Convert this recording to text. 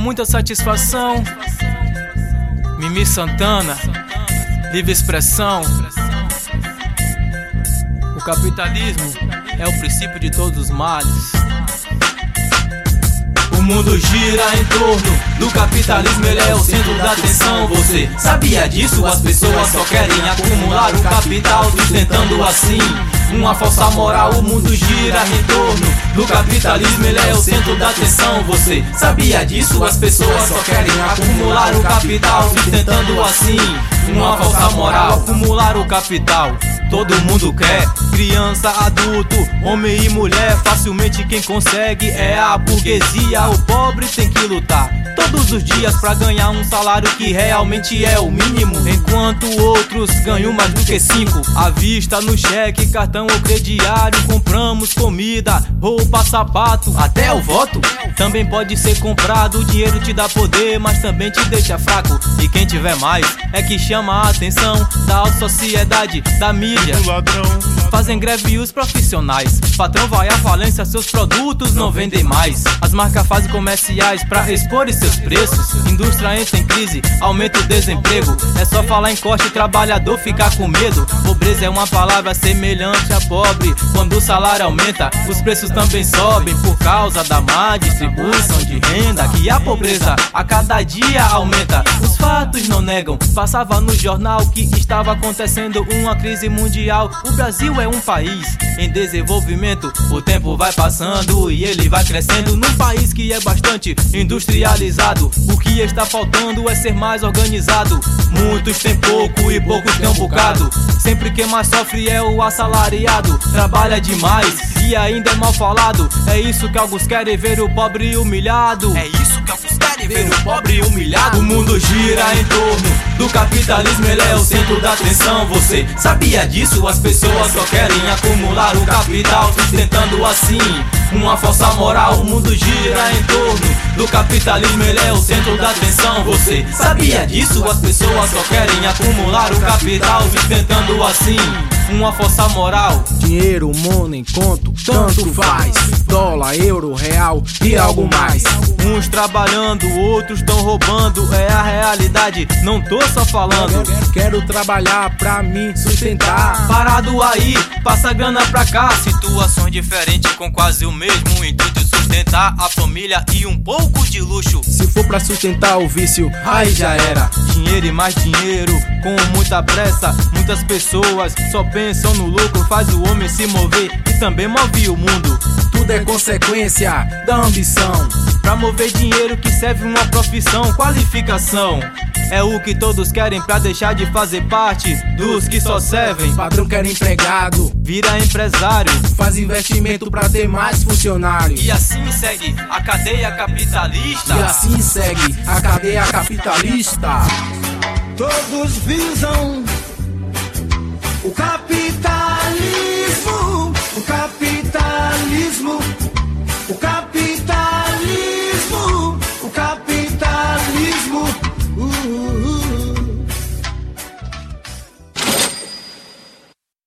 muita satisfação. Mimi Santana, livre expressão. O capitalismo é o princípio de todos os males. Mundo gira em torno do capitalismo, ele é o centro da atenção. Você sabia disso? As pessoas só querem acumular o capital, sustentando assim uma falsa moral. O mundo gira em torno do capitalismo, ele é o centro da atenção. Você sabia disso? As pessoas só querem acumular o capital, sustentando assim uma falsa moral. Acumular o capital. Todo mundo quer, criança, adulto, homem e mulher. Facilmente quem consegue é a burguesia. O pobre tem que lutar todos os dias pra ganhar um salário que realmente é o mínimo. Enquanto outros ganham mais do que cinco. À vista, no cheque, cartão ou crediário. Compramos comida, roupa, sapato, até o voto. Também pode ser comprado, o dinheiro te dá poder, mas também te deixa fraco. E quem tiver mais é que chama a atenção da sociedade, da mídia. Fazem greve os profissionais. Patrão vai à falência, seus produtos não vendem mais. As marcas fazem comerciais pra expor seus preços. Indústria entra em crise, aumenta o desemprego. É só falar em corte, o trabalhador ficar com medo. Pobreza é uma palavra semelhante a pobre. Quando o salário aumenta, os preços também sobem por causa da má distribuição de renda. Que a pobreza a cada dia aumenta. Os fatos não negam. Passava no jornal que estava acontecendo uma crise mundial. O Brasil é um país em desenvolvimento. O tempo vai passando e ele vai crescendo num país que é bastante industrializado. O que está faltando é ser mais organizado. Muitos têm pouco e poucos têm um bocado. Sempre quem mais sofre é o assalariado. Trabalha demais e ainda é mal falado. É isso que alguns querem ver o pobre humilhado. É isso que alguns querem ver o pobre humilhado. O mundo gira em torno do capitalismo, ele é o centro da atenção. Você sabia disso? As pessoas só querem acumular o capital, sustentando assim uma falsa moral. O mundo gira em torno do capitalismo, ele é o centro da atenção. Você sabia disso? As pessoas só querem acumular o capital, sustentando assim uma força moral. Dinheiro, money, conto, tanto faz. Dólar, euro, real e algo mais. Uns trabalhando, outros tão roubando. É a realidade, não tô só falando. Quero trabalhar pra me sustentar. Parado aí, passa grana pra cá. Situações diferentes com quase o mesmo intuito. Sustentar a família e um pouco de luxo. Se for pra sustentar o vício, aí já era. Dinheiro e mais dinheiro, com muita pressa. Muitas pessoas só pensam no lucro, faz o homem se mover e também move o mundo. Tudo é consequência da ambição. Pra mover dinheiro que serve uma profissão, qualificação. É o que todos querem pra deixar de fazer parte dos que só servem. Patrão quer empregado, Vira empresário. faz investimento pra ter mais funcionários. E assim segue a cadeia capitalista. E assim segue a cadeia capitalista. Todos visam o capital.